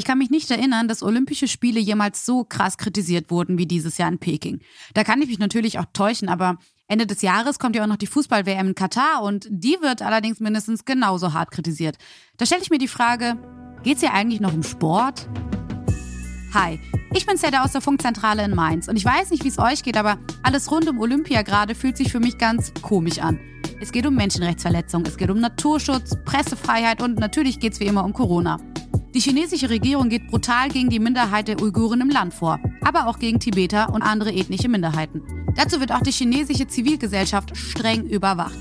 Ich kann mich nicht erinnern, dass Olympische Spiele jemals so krass kritisiert wurden wie dieses Jahr in Peking. Da kann ich mich natürlich auch täuschen, aber Ende des Jahres kommt ja auch noch die Fußball-WM in Katar und die wird allerdings mindestens genauso hart kritisiert. Da stelle ich mir die Frage, geht's hier eigentlich noch um Sport? Hi, ich bin Seda aus der Funkzentrale in Mainz und ich weiß nicht, wie es euch geht, aber alles rund um Olympia gerade fühlt sich für mich ganz komisch an. Es geht um Menschenrechtsverletzungen, es geht um Naturschutz, Pressefreiheit und natürlich geht es wie immer um Corona. Die chinesische Regierung geht brutal gegen die Minderheit der Uiguren im Land vor, aber auch gegen Tibeter und andere ethnische Minderheiten. Dazu wird auch die chinesische Zivilgesellschaft streng überwacht.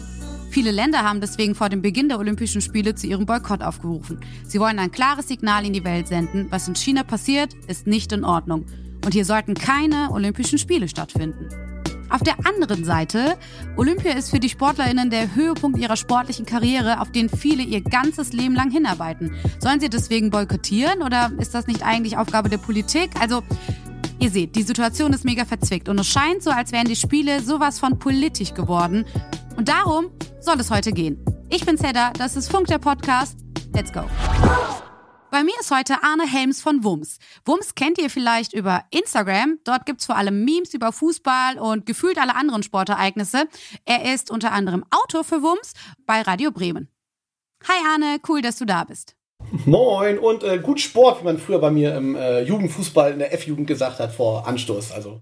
Viele Länder haben deswegen vor dem Beginn der Olympischen Spiele zu ihrem Boykott aufgerufen. Sie wollen ein klares Signal in die Welt senden, was in China passiert, ist nicht in Ordnung. Und hier sollten keine Olympischen Spiele stattfinden. Auf der anderen Seite, Olympia ist für die Sportlerinnen der Höhepunkt ihrer sportlichen Karriere, auf den viele ihr ganzes Leben lang hinarbeiten. Sollen sie deswegen boykottieren oder ist das nicht eigentlich Aufgabe der Politik? Also, ihr seht, die Situation ist mega verzwickt und es scheint so, als wären die Spiele sowas von politisch geworden. Und darum soll es heute gehen. Ich bin Zedda, das ist Funk der Podcast. Let's go. Bei mir ist heute Arne Helms von Wums. Wums kennt ihr vielleicht über Instagram. Dort gibt's vor allem Memes über Fußball und gefühlt alle anderen Sportereignisse. Er ist unter anderem Autor für Wums bei Radio Bremen. Hi Arne, cool, dass du da bist. Moin und äh, gut Sport, wie man früher bei mir im äh, Jugendfußball in der F-Jugend gesagt hat, vor Anstoß. Also.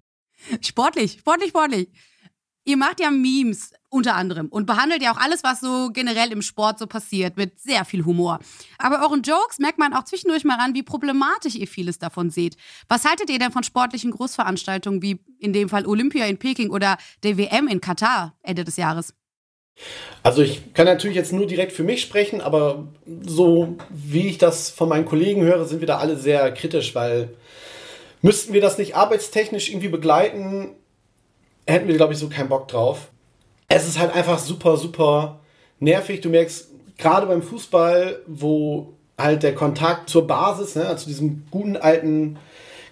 Sportlich, sportlich, sportlich. Ihr macht ja Memes unter anderem und behandelt ja auch alles, was so generell im Sport so passiert, mit sehr viel Humor. Aber euren Jokes merkt man auch zwischendurch mal an, wie problematisch ihr vieles davon seht. Was haltet ihr denn von sportlichen Großveranstaltungen wie in dem Fall Olympia in Peking oder der WM in Katar Ende des Jahres? Also ich kann natürlich jetzt nur direkt für mich sprechen, aber so wie ich das von meinen Kollegen höre, sind wir da alle sehr kritisch, weil müssten wir das nicht arbeitstechnisch irgendwie begleiten, hätten wir, glaube ich, so keinen Bock drauf. Es ist halt einfach super, super nervig. Du merkst, gerade beim Fußball, wo halt der Kontakt zur Basis, ne, zu diesem guten alten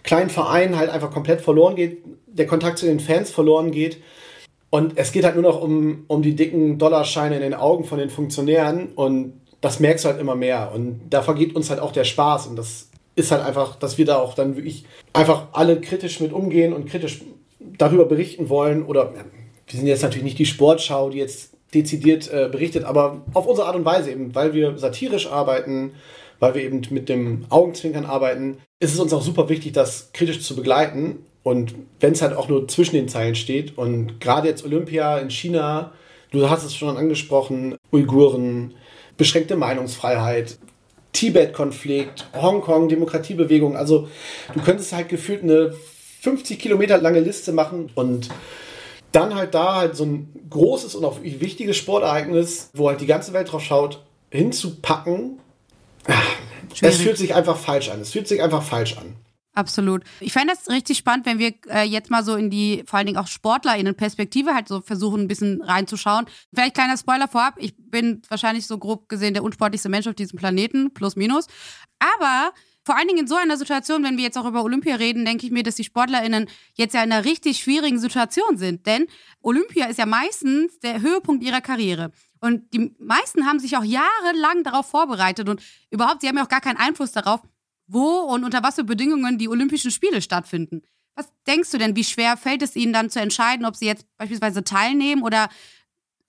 kleinen Verein halt einfach komplett verloren geht, der Kontakt zu den Fans verloren geht. Und es geht halt nur noch um, um die dicken Dollarscheine in den Augen von den Funktionären und das merkst du halt immer mehr. Und da vergeht uns halt auch der Spaß. Und das ist halt einfach, dass wir da auch dann wirklich einfach alle kritisch mit umgehen und kritisch darüber berichten wollen, oder wir sind jetzt natürlich nicht die Sportschau, die jetzt dezidiert äh, berichtet, aber auf unsere Art und Weise eben, weil wir satirisch arbeiten, weil wir eben mit dem Augenzwinkern arbeiten, ist es uns auch super wichtig, das kritisch zu begleiten. Und wenn es halt auch nur zwischen den Zeilen steht und gerade jetzt Olympia in China, du hast es schon angesprochen, Uiguren, beschränkte Meinungsfreiheit, Tibet-Konflikt, Hongkong, Demokratiebewegung. Also du könntest halt gefühlt eine 50 Kilometer lange Liste machen und dann halt da halt so ein großes und auch wichtiges Sportereignis, wo halt die ganze Welt drauf schaut, hinzupacken. Schwierig. Es fühlt sich einfach falsch an. Es fühlt sich einfach falsch an. Absolut. Ich fände das richtig spannend, wenn wir äh, jetzt mal so in die, vor allen Dingen auch SportlerInnen-Perspektive halt so versuchen, ein bisschen reinzuschauen. Vielleicht kleiner Spoiler vorab. Ich bin wahrscheinlich so grob gesehen der unsportlichste Mensch auf diesem Planeten, plus minus. Aber vor allen Dingen in so einer Situation, wenn wir jetzt auch über Olympia reden, denke ich mir, dass die SportlerInnen jetzt ja in einer richtig schwierigen Situation sind. Denn Olympia ist ja meistens der Höhepunkt ihrer Karriere. Und die meisten haben sich auch jahrelang darauf vorbereitet und überhaupt, sie haben ja auch gar keinen Einfluss darauf, wo und unter was für Bedingungen die Olympischen Spiele stattfinden. Was denkst du denn, wie schwer fällt es ihnen dann zu entscheiden, ob sie jetzt beispielsweise teilnehmen oder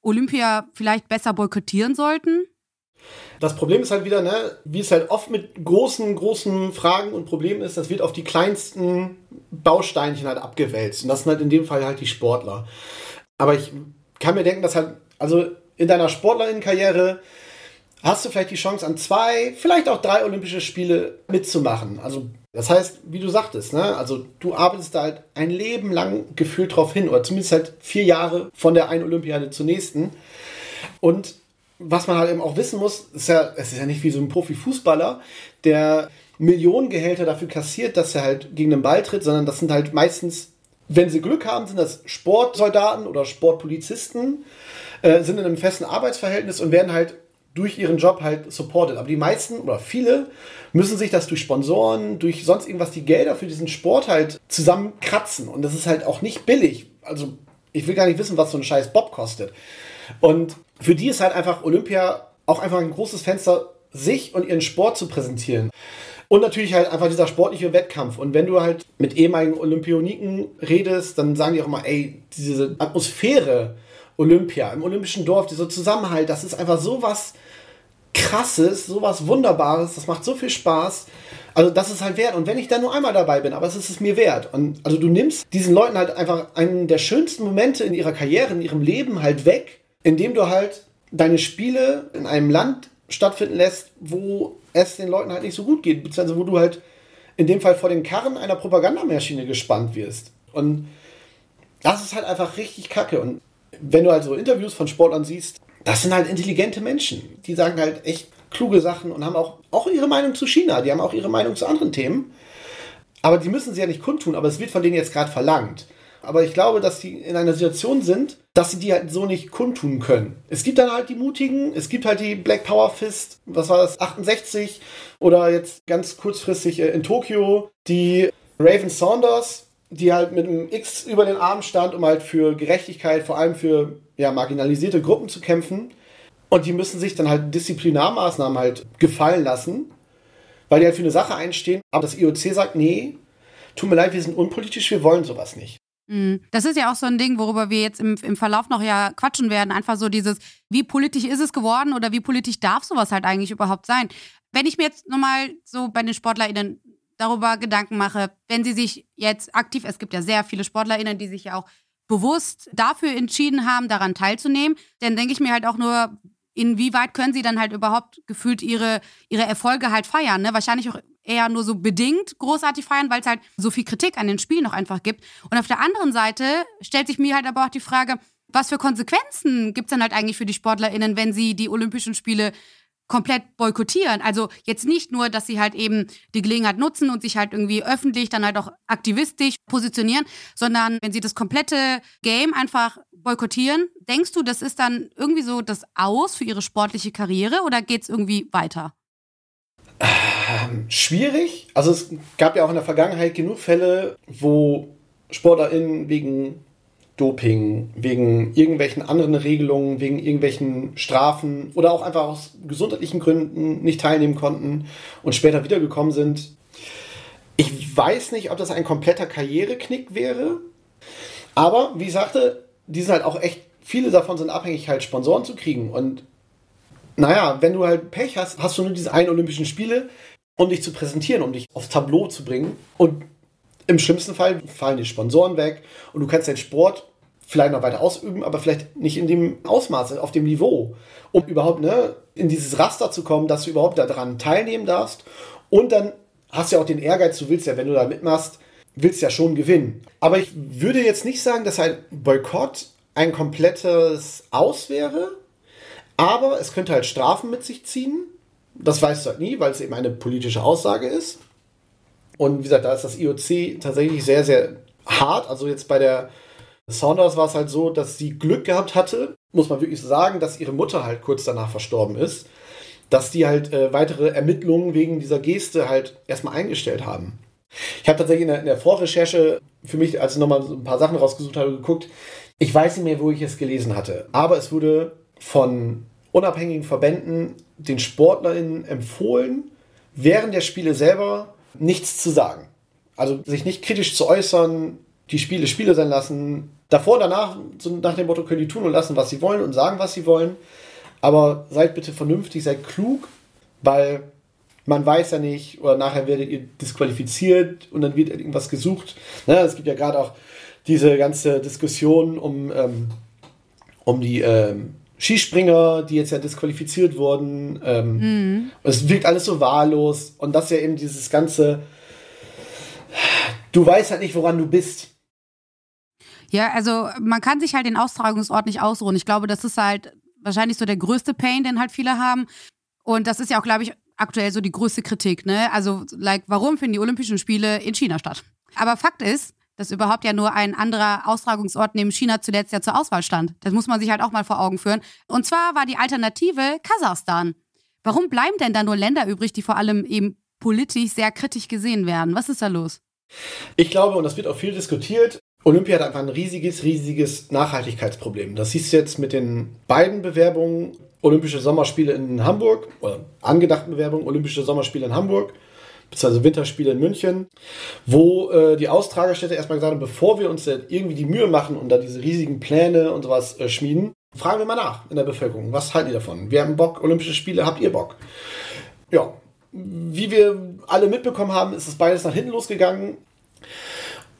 Olympia vielleicht besser boykottieren sollten? Das Problem ist halt wieder, ne, wie es halt oft mit großen, großen Fragen und Problemen ist, das wird auf die kleinsten Bausteinchen halt abgewälzt. Und das sind halt in dem Fall halt die Sportler. Aber ich kann mir denken, dass halt, also in deiner Sportlerinnenkarriere hast du vielleicht die Chance, an zwei, vielleicht auch drei Olympische Spiele mitzumachen. Also, das heißt, wie du sagtest, ne, also du arbeitest da halt ein Leben lang gefühlt drauf hin, oder zumindest halt vier Jahre von der einen Olympiade zur nächsten. Und was man halt eben auch wissen muss, ist ja, es ist ja nicht wie so ein Profifußballer, der Millionengehälter dafür kassiert, dass er halt gegen den Ball tritt, sondern das sind halt meistens, wenn sie Glück haben, sind das Sportsoldaten oder Sportpolizisten, äh, sind in einem festen Arbeitsverhältnis und werden halt durch ihren Job halt supported. Aber die meisten oder viele müssen sich das durch Sponsoren, durch sonst irgendwas die Gelder für diesen Sport halt zusammenkratzen. Und das ist halt auch nicht billig. Also ich will gar nicht wissen, was so ein scheiß Bob kostet. Und für die ist halt einfach Olympia auch einfach ein großes Fenster, sich und ihren Sport zu präsentieren. Und natürlich halt einfach dieser sportliche Wettkampf. Und wenn du halt mit ehemaligen Olympioniken redest, dann sagen die auch immer, ey, diese Atmosphäre Olympia, im olympischen Dorf, dieser Zusammenhalt, das ist einfach so was Krasses, so was Wunderbares, das macht so viel Spaß. Also das ist halt wert. Und wenn ich da nur einmal dabei bin, aber es ist es mir wert. Und also du nimmst diesen Leuten halt einfach einen der schönsten Momente in ihrer Karriere, in ihrem Leben halt weg, indem du halt deine Spiele in einem Land stattfinden lässt, wo es den Leuten halt nicht so gut geht, beziehungsweise wo du halt in dem Fall vor den Karren einer Propagandamaschine gespannt wirst. Und das ist halt einfach richtig kacke. Und wenn du also Interviews von Sportlern siehst, das sind halt intelligente Menschen. Die sagen halt echt kluge Sachen und haben auch, auch ihre Meinung zu China. Die haben auch ihre Meinung zu anderen Themen. Aber die müssen sie ja nicht kundtun, aber es wird von denen jetzt gerade verlangt. Aber ich glaube, dass sie in einer Situation sind, dass sie die halt so nicht kundtun können. Es gibt dann halt die Mutigen, es gibt halt die Black Power Fist, was war das, 68 oder jetzt ganz kurzfristig äh, in Tokio, die Raven Saunders, die halt mit einem X über den Arm stand, um halt für Gerechtigkeit, vor allem für ja, marginalisierte Gruppen zu kämpfen. Und die müssen sich dann halt Disziplinarmaßnahmen halt gefallen lassen, weil die halt für eine Sache einstehen. Aber das IOC sagt, nee, tut mir leid, wir sind unpolitisch, wir wollen sowas nicht. Mhm. Das ist ja auch so ein Ding, worüber wir jetzt im, im Verlauf noch ja quatschen werden. Einfach so dieses, wie politisch ist es geworden oder wie politisch darf sowas halt eigentlich überhaupt sein? Wenn ich mir jetzt nochmal so bei den SportlerInnen darüber Gedanken mache, wenn sie sich jetzt aktiv, es gibt ja sehr viele SportlerInnen, die sich ja auch bewusst dafür entschieden haben, daran teilzunehmen, dann denke ich mir halt auch nur, inwieweit können sie dann halt überhaupt gefühlt ihre, ihre Erfolge halt feiern? Ne? Wahrscheinlich auch eher nur so bedingt großartig feiern, weil es halt so viel Kritik an den Spielen noch einfach gibt. Und auf der anderen Seite stellt sich mir halt aber auch die Frage, was für Konsequenzen gibt es dann halt eigentlich für die SportlerInnen, wenn sie die Olympischen Spiele komplett boykottieren. Also jetzt nicht nur, dass sie halt eben die Gelegenheit nutzen und sich halt irgendwie öffentlich dann halt auch aktivistisch positionieren, sondern wenn sie das komplette Game einfach boykottieren, denkst du, das ist dann irgendwie so das Aus für ihre sportliche Karriere oder geht es irgendwie weiter? Ähm, schwierig. Also es gab ja auch in der Vergangenheit genug Fälle, wo SportlerInnen wegen Doping, wegen irgendwelchen anderen Regelungen, wegen irgendwelchen Strafen oder auch einfach aus gesundheitlichen Gründen nicht teilnehmen konnten und später wiedergekommen sind. Ich weiß nicht, ob das ein kompletter Karriereknick wäre, aber wie ich sagte, die sind halt auch echt, viele davon sind abhängig, halt Sponsoren zu kriegen und naja, wenn du halt Pech hast, hast du nur diese einen Olympischen Spiele, um dich zu präsentieren, um dich aufs Tableau zu bringen und im schlimmsten Fall fallen die Sponsoren weg und du kannst deinen Sport vielleicht noch weiter ausüben, aber vielleicht nicht in dem Ausmaß, auf dem Niveau, um überhaupt ne, in dieses Raster zu kommen, dass du überhaupt daran teilnehmen darfst. Und dann hast du ja auch den Ehrgeiz, du willst ja, wenn du da mitmachst, willst ja schon gewinnen. Aber ich würde jetzt nicht sagen, dass ein Boykott ein komplettes Aus wäre, aber es könnte halt Strafen mit sich ziehen. Das weißt du halt nie, weil es eben eine politische Aussage ist. Und wie gesagt, da ist das IOC tatsächlich sehr, sehr hart. Also jetzt bei der Saunders war es halt so, dass sie Glück gehabt hatte, muss man wirklich sagen, dass ihre Mutter halt kurz danach verstorben ist. Dass die halt äh, weitere Ermittlungen wegen dieser Geste halt erstmal eingestellt haben. Ich habe tatsächlich in der, in der, Vorrecherche für mich, als ich nochmal so ein paar Sachen rausgesucht habe, geguckt. Ich weiß nicht mehr, wo ich es gelesen hatte, aber es wurde von unabhängigen Verbänden den SportlerInnen empfohlen, während der Spiele selber nichts zu sagen. Also sich nicht kritisch zu äußern, die Spiele Spiele sein lassen. Davor danach, so nach dem Motto, können die tun und lassen, was sie wollen und sagen, was sie wollen. Aber seid bitte vernünftig, seid klug, weil man weiß ja nicht, oder nachher werdet ihr disqualifiziert und dann wird irgendwas gesucht. Ne, es gibt ja gerade auch diese ganze Diskussion um, ähm, um die ähm, Skispringer, die jetzt ja disqualifiziert wurden. Ähm, mhm. Es wirkt alles so wahllos und das ist ja eben dieses ganze, du weißt halt nicht, woran du bist. Ja, also man kann sich halt den Austragungsort nicht ausruhen. Ich glaube, das ist halt wahrscheinlich so der größte Pain, den halt viele haben. Und das ist ja auch, glaube ich, aktuell so die größte Kritik. Ne? Also, like, warum finden die Olympischen Spiele in China statt? Aber Fakt ist, dass überhaupt ja nur ein anderer Austragungsort neben China zuletzt ja zur Auswahl stand. Das muss man sich halt auch mal vor Augen führen. Und zwar war die Alternative Kasachstan. Warum bleiben denn da nur Länder übrig, die vor allem eben politisch sehr kritisch gesehen werden? Was ist da los? Ich glaube, und das wird auch viel diskutiert, Olympia hat einfach ein riesiges, riesiges Nachhaltigkeitsproblem. Das siehst du jetzt mit den beiden Bewerbungen Olympische Sommerspiele in Hamburg oder angedachten Bewerbungen Olympische Sommerspiele in Hamburg beziehungsweise Winterspiele in München, wo äh, die Austragerstädte erstmal gesagt haben, bevor wir uns irgendwie die Mühe machen und da diese riesigen Pläne und sowas äh, schmieden, fragen wir mal nach in der Bevölkerung. Was halten die davon? Wir haben Bock, Olympische Spiele, habt ihr Bock? Ja, wie wir alle mitbekommen haben, ist es beides nach hinten losgegangen.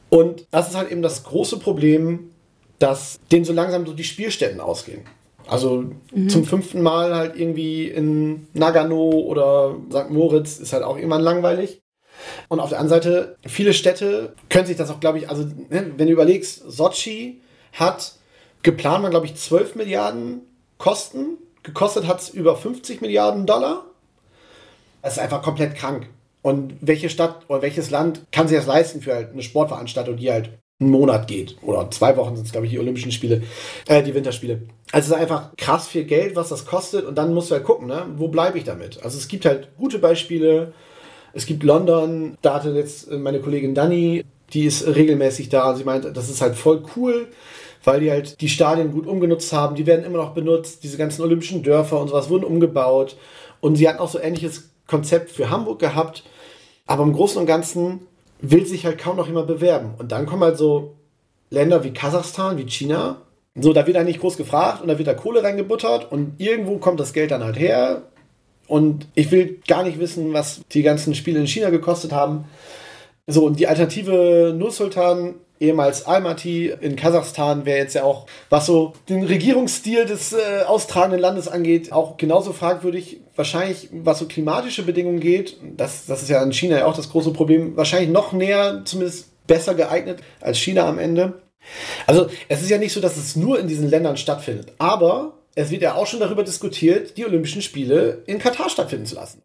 Und das ist halt eben das große Problem, dass denen so langsam so die Spielstätten ausgehen. Also mhm. zum fünften Mal halt irgendwie in Nagano oder St. Moritz ist halt auch irgendwann langweilig. Und auf der anderen Seite, viele Städte können sich das auch, glaube ich, also ne, wenn du überlegst, Sochi hat geplant, man glaube ich 12 Milliarden Kosten, gekostet hat es über 50 Milliarden Dollar. Das ist einfach komplett krank. Und welche Stadt oder welches Land kann sich das leisten für halt eine Sportveranstaltung, die halt einen Monat geht. Oder zwei Wochen sind es, glaube ich, die Olympischen Spiele, äh, die Winterspiele. Also es ist einfach krass viel Geld, was das kostet. Und dann musst du halt gucken, ne? wo bleibe ich damit? Also es gibt halt gute Beispiele. Es gibt London, da hatte jetzt meine Kollegin Dani, die ist regelmäßig da. Sie meint, das ist halt voll cool, weil die halt die Stadien gut umgenutzt haben. Die werden immer noch benutzt. Diese ganzen olympischen Dörfer und sowas wurden umgebaut. Und sie hatten auch so ähnliches Konzept für Hamburg gehabt. Aber im Großen und Ganzen will sich halt kaum noch jemand bewerben. Und dann kommen halt so Länder wie Kasachstan, wie China. So, da wird nicht groß gefragt und da wird da Kohle reingebuttert und irgendwo kommt das Geld dann halt her. Und ich will gar nicht wissen, was die ganzen Spiele in China gekostet haben. So, und die Alternative Nursultan ehemals Almaty in Kasachstan wäre jetzt ja auch, was so den Regierungsstil des äh, austragenden Landes angeht, auch genauso fragwürdig. Wahrscheinlich, was so klimatische Bedingungen geht, das, das ist ja in China ja auch das große Problem, wahrscheinlich noch näher, zumindest besser geeignet als China am Ende. Also es ist ja nicht so, dass es nur in diesen Ländern stattfindet, aber es wird ja auch schon darüber diskutiert, die Olympischen Spiele in Katar stattfinden zu lassen.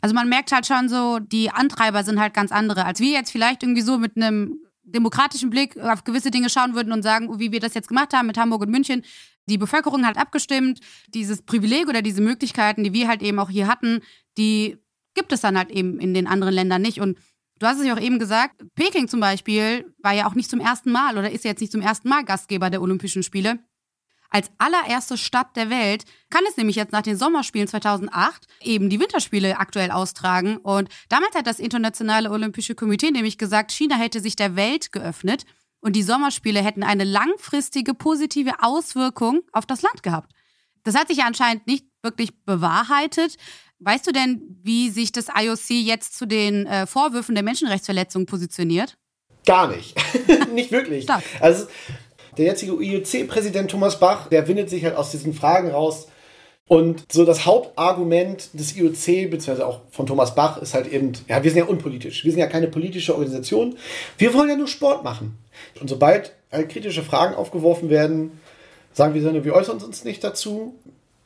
Also man merkt halt schon so, die Antreiber sind halt ganz andere, als wir jetzt vielleicht irgendwie so mit einem demokratischen Blick auf gewisse Dinge schauen würden und sagen, wie wir das jetzt gemacht haben mit Hamburg und München. Die Bevölkerung hat abgestimmt. Dieses Privileg oder diese Möglichkeiten, die wir halt eben auch hier hatten, die gibt es dann halt eben in den anderen Ländern nicht. Und du hast es ja auch eben gesagt, Peking zum Beispiel war ja auch nicht zum ersten Mal oder ist jetzt nicht zum ersten Mal Gastgeber der Olympischen Spiele als allererste Stadt der Welt kann es nämlich jetzt nach den Sommerspielen 2008 eben die Winterspiele aktuell austragen. Und damals hat das Internationale Olympische Komitee nämlich gesagt, China hätte sich der Welt geöffnet und die Sommerspiele hätten eine langfristige positive Auswirkung auf das Land gehabt. Das hat sich anscheinend nicht wirklich bewahrheitet. Weißt du denn, wie sich das IOC jetzt zu den äh, Vorwürfen der Menschenrechtsverletzung positioniert? Gar nicht. nicht wirklich. Stark. Also der jetzige IOC-Präsident Thomas Bach, der windet sich halt aus diesen Fragen raus. Und so das Hauptargument des IOC, beziehungsweise auch von Thomas Bach, ist halt eben, ja, wir sind ja unpolitisch. Wir sind ja keine politische Organisation. Wir wollen ja nur Sport machen. Und sobald halt kritische Fragen aufgeworfen werden, sagen wir, wir äußern uns nicht dazu.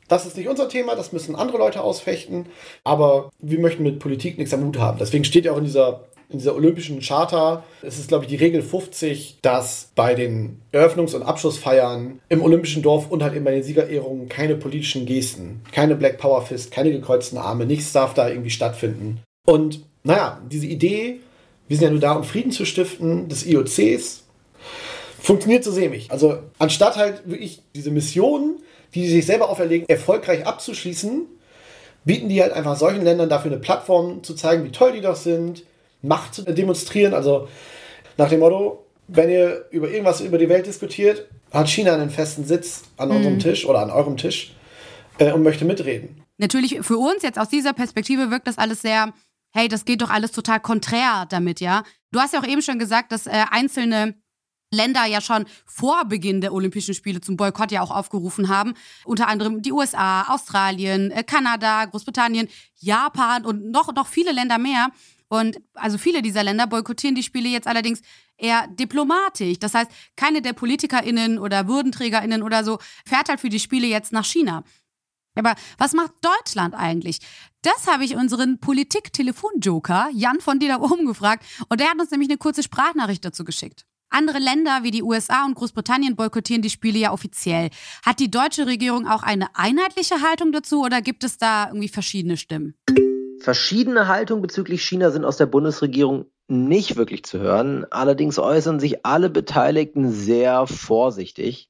Das ist nicht unser Thema, das müssen andere Leute ausfechten. Aber wir möchten mit Politik nichts am Hut haben. Deswegen steht ja auch in dieser in dieser olympischen Charta es ist glaube ich, die Regel 50, dass bei den Eröffnungs- und Abschlussfeiern im Olympischen Dorf und halt eben bei den Siegerehrungen keine politischen Gesten, keine Black Power Fist, keine gekreuzten Arme, nichts darf da irgendwie stattfinden. Und naja, diese Idee, wir sind ja nur da, um Frieden zu stiften, des IOCs, funktioniert so sämig. Also anstatt halt wirklich diese Missionen, die sie sich selber auferlegen, erfolgreich abzuschließen, bieten die halt einfach solchen Ländern dafür eine Plattform zu zeigen, wie toll die doch sind, Macht demonstrieren. Also nach dem Motto, wenn ihr über irgendwas über die Welt diskutiert, hat China einen festen Sitz an mhm. unserem Tisch oder an eurem Tisch äh, und möchte mitreden. Natürlich für uns jetzt aus dieser Perspektive wirkt das alles sehr, hey, das geht doch alles total konträr damit, ja. Du hast ja auch eben schon gesagt, dass äh, einzelne Länder ja schon vor Beginn der Olympischen Spiele zum Boykott ja auch aufgerufen haben. Unter anderem die USA, Australien, äh, Kanada, Großbritannien, Japan und noch, noch viele Länder mehr. Und also viele dieser Länder boykottieren die Spiele jetzt allerdings eher diplomatisch. Das heißt, keine der PolitikerInnen oder WürdenträgerInnen oder so fährt halt für die Spiele jetzt nach China. Aber was macht Deutschland eigentlich? Das habe ich unseren Politik-Telefon-Joker Jan von dir da oben gefragt und der hat uns nämlich eine kurze Sprachnachricht dazu geschickt. Andere Länder wie die USA und Großbritannien boykottieren die Spiele ja offiziell. Hat die deutsche Regierung auch eine einheitliche Haltung dazu oder gibt es da irgendwie verschiedene Stimmen? Verschiedene Haltungen bezüglich China sind aus der Bundesregierung nicht wirklich zu hören. Allerdings äußern sich alle Beteiligten sehr vorsichtig.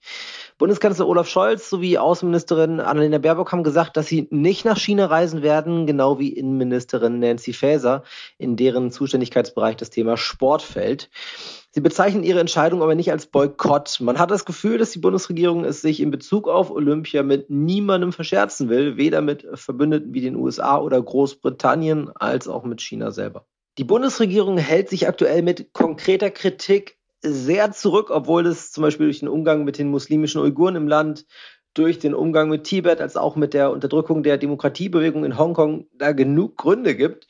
Bundeskanzler Olaf Scholz sowie Außenministerin Annalena Baerbock haben gesagt, dass sie nicht nach China reisen werden, genau wie Innenministerin Nancy Faeser, in deren Zuständigkeitsbereich das Thema Sport fällt. Sie bezeichnen ihre Entscheidung aber nicht als Boykott. Man hat das Gefühl, dass die Bundesregierung es sich in Bezug auf Olympia mit niemandem verscherzen will, weder mit Verbündeten wie den USA oder Großbritannien als auch mit China selber. Die Bundesregierung hält sich aktuell mit konkreter Kritik sehr zurück, obwohl es zum Beispiel durch den Umgang mit den muslimischen Uiguren im Land, durch den Umgang mit Tibet, als auch mit der Unterdrückung der Demokratiebewegung in Hongkong da genug Gründe gibt.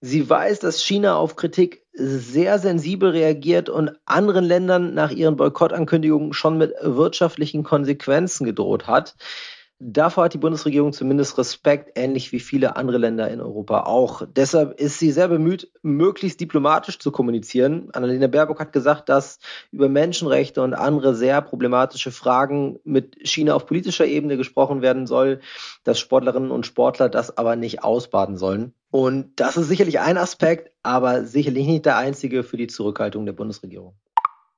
Sie weiß, dass China auf Kritik sehr sensibel reagiert und anderen Ländern nach ihren Boykottankündigungen schon mit wirtschaftlichen Konsequenzen gedroht hat. Davor hat die Bundesregierung zumindest Respekt, ähnlich wie viele andere Länder in Europa auch. Deshalb ist sie sehr bemüht, möglichst diplomatisch zu kommunizieren. Annalena Baerbock hat gesagt, dass über Menschenrechte und andere sehr problematische Fragen mit China auf politischer Ebene gesprochen werden soll, dass Sportlerinnen und Sportler das aber nicht ausbaden sollen. Und das ist sicherlich ein Aspekt, aber sicherlich nicht der einzige für die Zurückhaltung der Bundesregierung.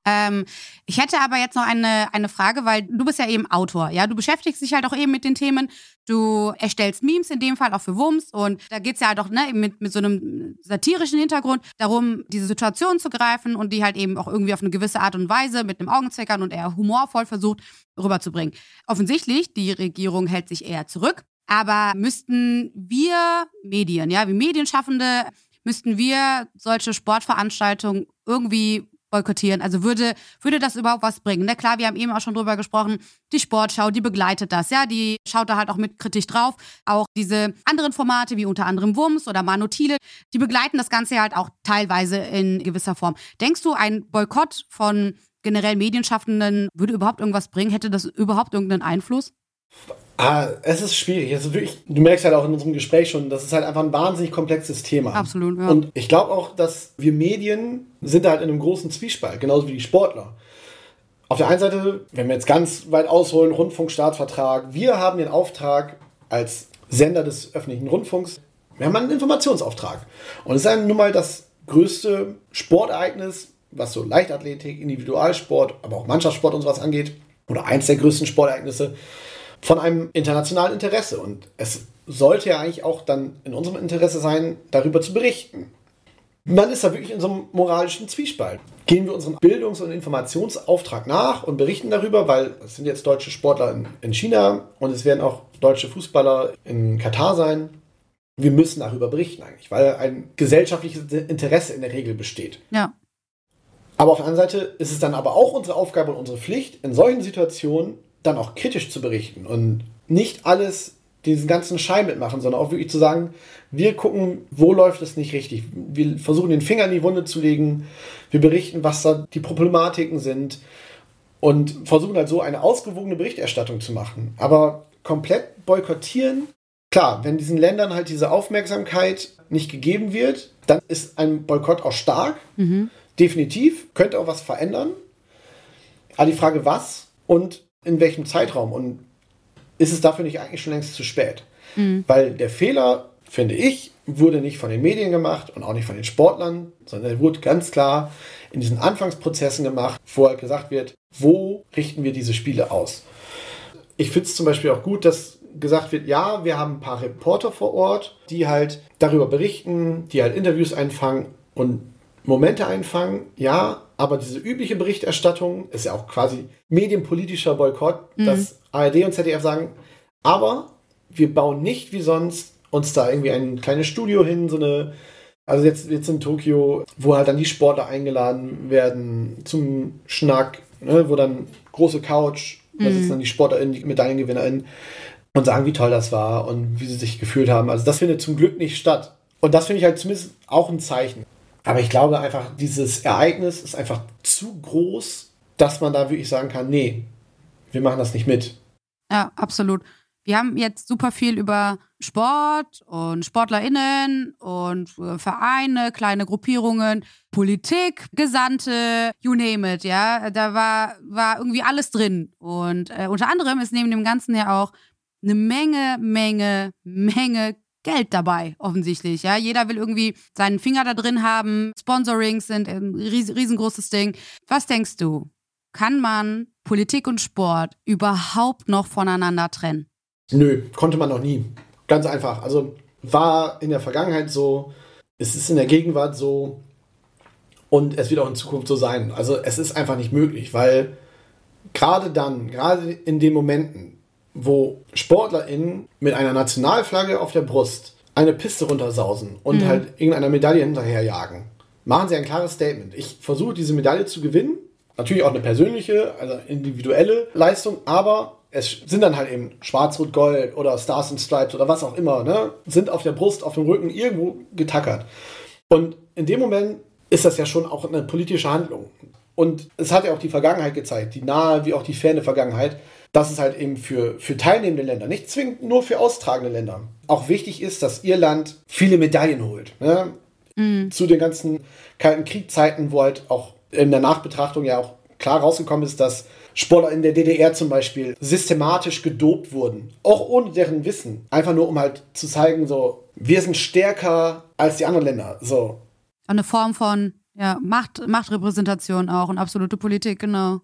Ähm, ich hätte aber jetzt noch eine, eine Frage, weil du bist ja eben Autor, ja, du beschäftigst dich halt auch eben mit den Themen, du erstellst Memes in dem Fall auch für Wums und da geht es ja halt auch ne, mit, mit so einem satirischen Hintergrund darum, diese Situation zu greifen und die halt eben auch irgendwie auf eine gewisse Art und Weise mit einem Augenzwinkern und eher humorvoll versucht rüberzubringen. Offensichtlich, die Regierung hält sich eher zurück, aber müssten wir Medien, ja, wie Medienschaffende, müssten wir solche Sportveranstaltungen irgendwie boykottieren? Also würde, würde das überhaupt was bringen? Na klar, wir haben eben auch schon drüber gesprochen, die Sportschau, die begleitet das, ja, die schaut da halt auch mit kritisch drauf. Auch diese anderen Formate, wie unter anderem Wurms oder Manu Thiele, die begleiten das Ganze halt auch teilweise in gewisser Form. Denkst du, ein Boykott von generell Medienschaffenden würde überhaupt irgendwas bringen? Hätte das überhaupt irgendeinen Einfluss? Ah, es ist schwierig. Es ist wirklich, du merkst halt auch in unserem Gespräch schon, das ist halt einfach ein wahnsinnig komplexes Thema. Absolut, ja. Und ich glaube auch, dass wir Medien sind halt in einem großen Zwiespalt, genauso wie die Sportler. Auf der einen Seite, wenn wir jetzt ganz weit ausholen, Rundfunkstaatsvertrag, wir haben den Auftrag als Sender des öffentlichen Rundfunks, wir haben einen Informationsauftrag. Und es ist nun mal das größte Sportereignis, was so Leichtathletik, Individualsport, aber auch Mannschaftssport und sowas angeht, oder eins der größten Sportereignisse von einem internationalen Interesse. Und es sollte ja eigentlich auch dann in unserem Interesse sein, darüber zu berichten. Man ist da wirklich in so einem moralischen Zwiespalt. Gehen wir unserem Bildungs- und Informationsauftrag nach und berichten darüber, weil es sind jetzt deutsche Sportler in, in China und es werden auch deutsche Fußballer in Katar sein. Wir müssen darüber berichten eigentlich, weil ein gesellschaftliches Interesse in der Regel besteht. Ja. Aber auf der anderen Seite ist es dann aber auch unsere Aufgabe und unsere Pflicht, in solchen Situationen dann auch kritisch zu berichten und nicht alles diesen ganzen Schein mitmachen, sondern auch wirklich zu sagen, wir gucken, wo läuft es nicht richtig. Wir versuchen den Finger in die Wunde zu legen, wir berichten, was da die Problematiken sind und versuchen halt so eine ausgewogene Berichterstattung zu machen. Aber komplett boykottieren, klar, wenn diesen Ländern halt diese Aufmerksamkeit nicht gegeben wird, dann ist ein Boykott auch stark, mhm. definitiv, könnte auch was verändern. Aber die Frage, was und in welchem Zeitraum und ist es dafür nicht eigentlich schon längst zu spät? Mhm. Weil der Fehler, finde ich, wurde nicht von den Medien gemacht und auch nicht von den Sportlern, sondern er wurde ganz klar in diesen Anfangsprozessen gemacht, wo halt gesagt wird, wo richten wir diese Spiele aus? Ich finde es zum Beispiel auch gut, dass gesagt wird, ja, wir haben ein paar Reporter vor Ort, die halt darüber berichten, die halt Interviews einfangen und Momente einfangen, ja, aber diese übliche Berichterstattung ist ja auch quasi medienpolitischer Boykott, mhm. dass ARD und ZDF sagen, aber wir bauen nicht wie sonst uns da irgendwie ein kleines Studio hin, so eine, also jetzt, jetzt in Tokio, wo halt dann die Sportler eingeladen werden zum Schnack, ne, wo dann große Couch, mhm. da sitzen dann die SportlerInnen, die MedaillengewinnerInnen und sagen, wie toll das war und wie sie sich gefühlt haben. Also das findet zum Glück nicht statt. Und das finde ich halt zumindest auch ein Zeichen. Aber ich glaube einfach, dieses Ereignis ist einfach zu groß, dass man da wirklich sagen kann, nee, wir machen das nicht mit. Ja, absolut. Wir haben jetzt super viel über Sport und SportlerInnen und äh, Vereine, kleine Gruppierungen, Politik, Gesandte, you name it, ja. Da war, war irgendwie alles drin. Und äh, unter anderem ist neben dem Ganzen ja auch eine Menge, Menge, Menge Geld dabei, offensichtlich. Ja, jeder will irgendwie seinen Finger da drin haben. Sponsorings sind ein riesengroßes Ding. Was denkst du? Kann man Politik und Sport überhaupt noch voneinander trennen? Nö, konnte man noch nie. Ganz einfach. Also war in der Vergangenheit so, es ist in der Gegenwart so und es wird auch in Zukunft so sein. Also es ist einfach nicht möglich, weil gerade dann, gerade in den Momenten, wo SportlerInnen mit einer Nationalflagge auf der Brust eine Piste runtersausen und mhm. halt irgendeiner Medaille hinterherjagen, machen sie ein klares Statement. Ich versuche diese Medaille zu gewinnen. Natürlich auch eine persönliche, also individuelle Leistung, aber es sind dann halt eben Schwarz-Rot-Gold oder Stars and Stripes oder was auch immer, ne? Sind auf der Brust, auf dem Rücken irgendwo getackert. Und in dem Moment ist das ja schon auch eine politische Handlung. Und es hat ja auch die Vergangenheit gezeigt, die nahe wie auch die ferne Vergangenheit, dass es halt eben für, für teilnehmende Länder, nicht zwingend nur für austragende Länder, auch wichtig ist, dass ihr Land viele Medaillen holt. Ne? Mhm. Zu den ganzen Kalten Kriegzeiten, wo halt auch in der Nachbetrachtung ja auch klar rausgekommen ist, dass Sportler in der DDR zum Beispiel systematisch gedopt wurden. Auch ohne deren Wissen. Einfach nur, um halt zu zeigen, so, wir sind stärker als die anderen Länder. So. Eine Form von ja, Macht, Machtrepräsentation auch und absolute Politik, genau.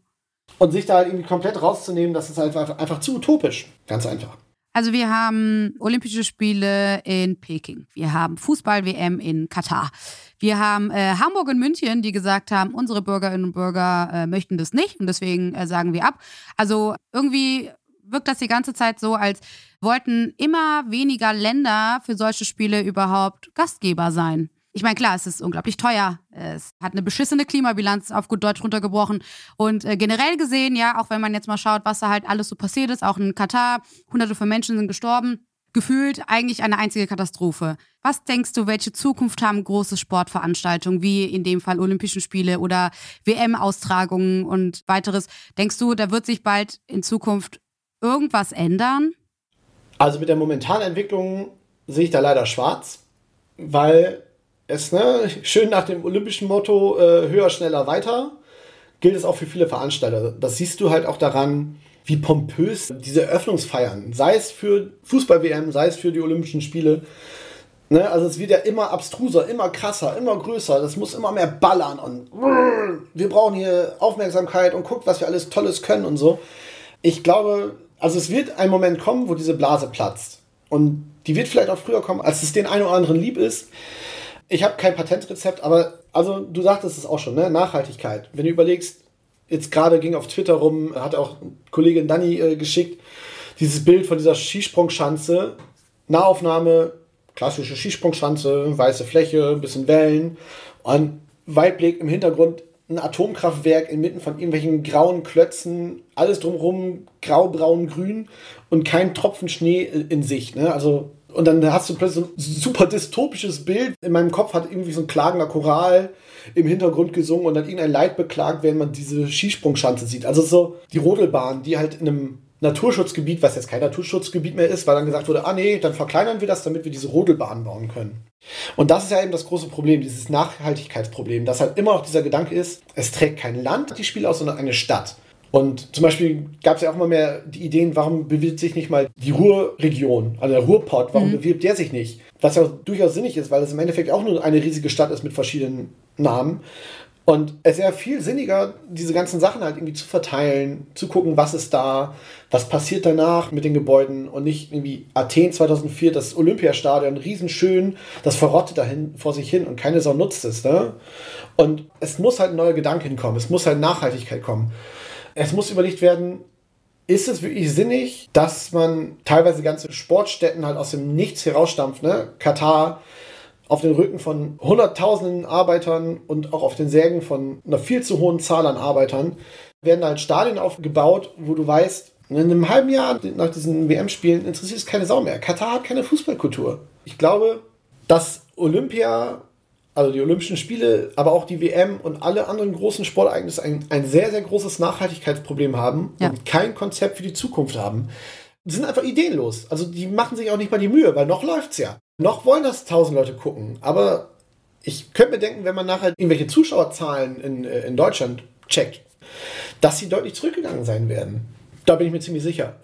Und sich da halt irgendwie komplett rauszunehmen, das ist einfach, einfach zu utopisch. Ganz einfach. Also wir haben Olympische Spiele in Peking. Wir haben Fußball-WM in Katar. Wir haben äh, Hamburg und München, die gesagt haben, unsere Bürgerinnen und Bürger äh, möchten das nicht und deswegen äh, sagen wir ab. Also irgendwie wirkt das die ganze Zeit so, als wollten immer weniger Länder für solche Spiele überhaupt Gastgeber sein. Ich meine, klar, es ist unglaublich teuer. Es hat eine beschissene Klimabilanz auf gut Deutsch runtergebrochen. Und äh, generell gesehen, ja, auch wenn man jetzt mal schaut, was da halt alles so passiert ist, auch in Katar, hunderte von Menschen sind gestorben. Gefühlt eigentlich eine einzige Katastrophe. Was denkst du, welche Zukunft haben große Sportveranstaltungen, wie in dem Fall Olympischen Spiele oder WM-Austragungen und weiteres? Denkst du, da wird sich bald in Zukunft irgendwas ändern? Also mit der momentanen Entwicklung sehe ich da leider schwarz, weil es, ne, schön nach dem olympischen Motto äh, höher, schneller, weiter, gilt es auch für viele Veranstalter. Das siehst du halt auch daran, wie pompös diese Eröffnungsfeiern, sei es für Fußball-WM, sei es für die Olympischen Spiele, ne, also es wird ja immer abstruser, immer krasser, immer größer, das muss immer mehr ballern und wir brauchen hier Aufmerksamkeit und guckt, was wir alles Tolles können und so. Ich glaube, also es wird ein Moment kommen, wo diese Blase platzt. Und die wird vielleicht auch früher kommen, als es den einen oder anderen lieb ist. Ich habe kein Patentrezept, aber also du sagtest es auch schon, ne? Nachhaltigkeit. Wenn du überlegst, jetzt gerade ging auf Twitter rum, hat auch Kollegin Dani äh, geschickt, dieses Bild von dieser Skisprungschanze, Nahaufnahme, klassische Skisprungschanze, weiße Fläche, ein bisschen Wellen und Weitblick im Hintergrund ein Atomkraftwerk inmitten von irgendwelchen grauen Klötzen, alles drumherum grau, braun, grün und kein Tropfen Schnee in Sicht. Ne? Also und dann hast du plötzlich so ein super dystopisches Bild. In meinem Kopf hat irgendwie so ein klagender Choral im Hintergrund gesungen und dann irgendein Leid beklagt, wenn man diese Skisprungschanze sieht. Also so die Rodelbahn, die halt in einem Naturschutzgebiet, was jetzt kein Naturschutzgebiet mehr ist, weil dann gesagt wurde, ah nee, dann verkleinern wir das, damit wir diese Rodelbahn bauen können. Und das ist ja eben das große Problem, dieses Nachhaltigkeitsproblem, dass halt immer noch dieser Gedanke ist, es trägt kein Land die Spiele aus, sondern eine Stadt. Und zum Beispiel gab es ja auch immer mehr die Ideen, warum bewirbt sich nicht mal die Ruhrregion, also der Ruhrpott, warum mhm. bewirbt der sich nicht? Was ja durchaus sinnig ist, weil es im Endeffekt auch nur eine riesige Stadt ist mit verschiedenen Namen. Und es ist ja viel sinniger, diese ganzen Sachen halt irgendwie zu verteilen, zu gucken, was ist da, was passiert danach mit den Gebäuden und nicht irgendwie Athen 2004, das Olympiastadion, riesenschön, das verrottet dahin vor sich hin und keine Sau nutzt es. Ne? Und es muss halt ein neuer Gedanke hinkommen, es muss halt Nachhaltigkeit kommen. Es muss überlegt werden, ist es wirklich sinnig, dass man teilweise ganze Sportstätten halt aus dem Nichts herausstampft, ne? Katar auf den Rücken von hunderttausenden Arbeitern und auch auf den Särgen von einer viel zu hohen Zahl an Arbeitern werden halt Stadien aufgebaut, wo du weißt, in einem halben Jahr nach diesen WM-Spielen interessiert es keine Sau mehr. Katar hat keine Fußballkultur. Ich glaube, dass Olympia also die Olympischen Spiele, aber auch die WM und alle anderen großen Sportereignisse ein, ein sehr, sehr großes Nachhaltigkeitsproblem haben ja. und kein Konzept für die Zukunft haben. Die sind einfach ideenlos. Also die machen sich auch nicht mal die Mühe, weil noch läuft's ja. Noch wollen das tausend Leute gucken. Aber ich könnte mir denken, wenn man nachher irgendwelche Zuschauerzahlen in, äh, in Deutschland checkt, dass sie deutlich zurückgegangen sein werden. Da bin ich mir ziemlich sicher.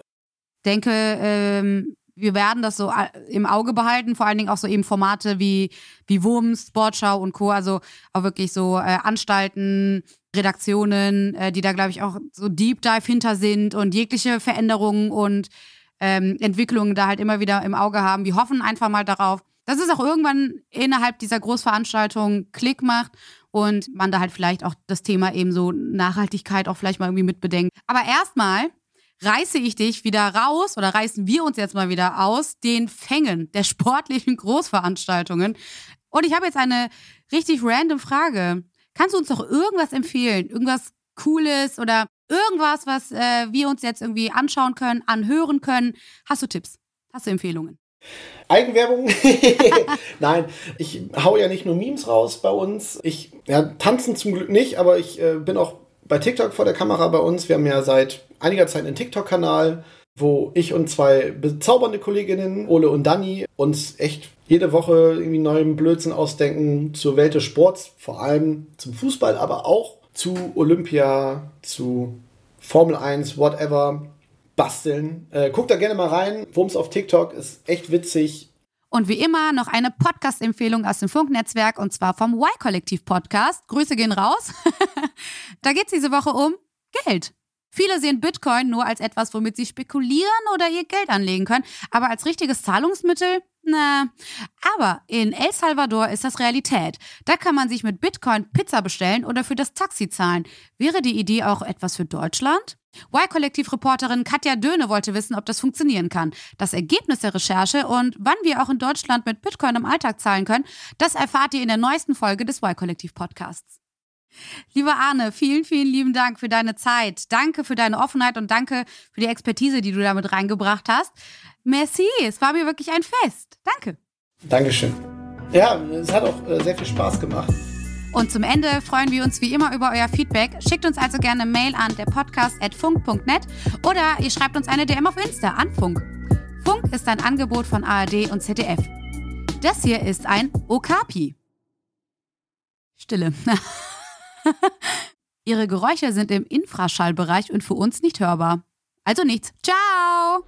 Denke, ähm, wir werden das so äh, im Auge behalten, vor allen Dingen auch so eben Formate wie, wie Wurms, Sportschau und Co., also auch wirklich so äh, Anstalten, Redaktionen, äh, die da, glaube ich, auch so Deep Dive hinter sind und jegliche Veränderungen und ähm, Entwicklungen da halt immer wieder im Auge haben. Wir hoffen einfach mal darauf, dass es auch irgendwann innerhalb dieser Großveranstaltung Klick macht und man da halt vielleicht auch das Thema eben so Nachhaltigkeit auch vielleicht mal irgendwie mitbedenkt. Aber erstmal reiße ich dich wieder raus oder reißen wir uns jetzt mal wieder aus den Fängen der sportlichen Großveranstaltungen. Und ich habe jetzt eine richtig random Frage. Kannst du uns doch irgendwas empfehlen? Irgendwas Cooles oder irgendwas, was äh, wir uns jetzt irgendwie anschauen können, anhören können? Hast du Tipps? Hast du Empfehlungen? Eigenwerbung? Nein, ich hau ja nicht nur Memes raus bei uns. Ich ja, tanzen zum Glück nicht, aber ich äh, bin auch bei TikTok vor der Kamera bei uns. Wir haben ja seit einiger Zeit einen TikTok-Kanal, wo ich und zwei bezaubernde Kolleginnen, Ole und Dani, uns echt jede Woche irgendwie neuen Blödsinn ausdenken zur Welt des Sports, vor allem zum Fußball, aber auch zu Olympia, zu Formel 1, whatever, basteln. Äh, guckt da gerne mal rein. Wumms auf TikTok ist echt witzig. Und wie immer noch eine Podcast-Empfehlung aus dem Funknetzwerk und zwar vom Y-Kollektiv-Podcast. Grüße gehen raus. da geht es diese Woche um Geld. Viele sehen Bitcoin nur als etwas, womit sie spekulieren oder ihr Geld anlegen können, aber als richtiges Zahlungsmittel? Na. Aber in El Salvador ist das Realität. Da kann man sich mit Bitcoin Pizza bestellen oder für das Taxi zahlen. Wäre die Idee auch etwas für Deutschland? Y-Kollektiv-Reporterin Katja Döhne wollte wissen, ob das funktionieren kann. Das Ergebnis der Recherche und wann wir auch in Deutschland mit Bitcoin im Alltag zahlen können, das erfahrt ihr in der neuesten Folge des Y-Kollektiv-Podcasts. Lieber Arne, vielen, vielen lieben Dank für deine Zeit. Danke für deine Offenheit und danke für die Expertise, die du damit reingebracht hast. Merci, es war mir wirklich ein Fest. Danke. Dankeschön. Ja, es hat auch äh, sehr viel Spaß gemacht. Und zum Ende freuen wir uns wie immer über euer Feedback. Schickt uns also gerne eine Mail an derpodcast.funk.net oder ihr schreibt uns eine DM auf Insta an Funk. Funk ist ein Angebot von ARD und ZDF. Das hier ist ein Okapi. Stille. Ihre Geräusche sind im Infraschallbereich und für uns nicht hörbar. Also nichts. Ciao!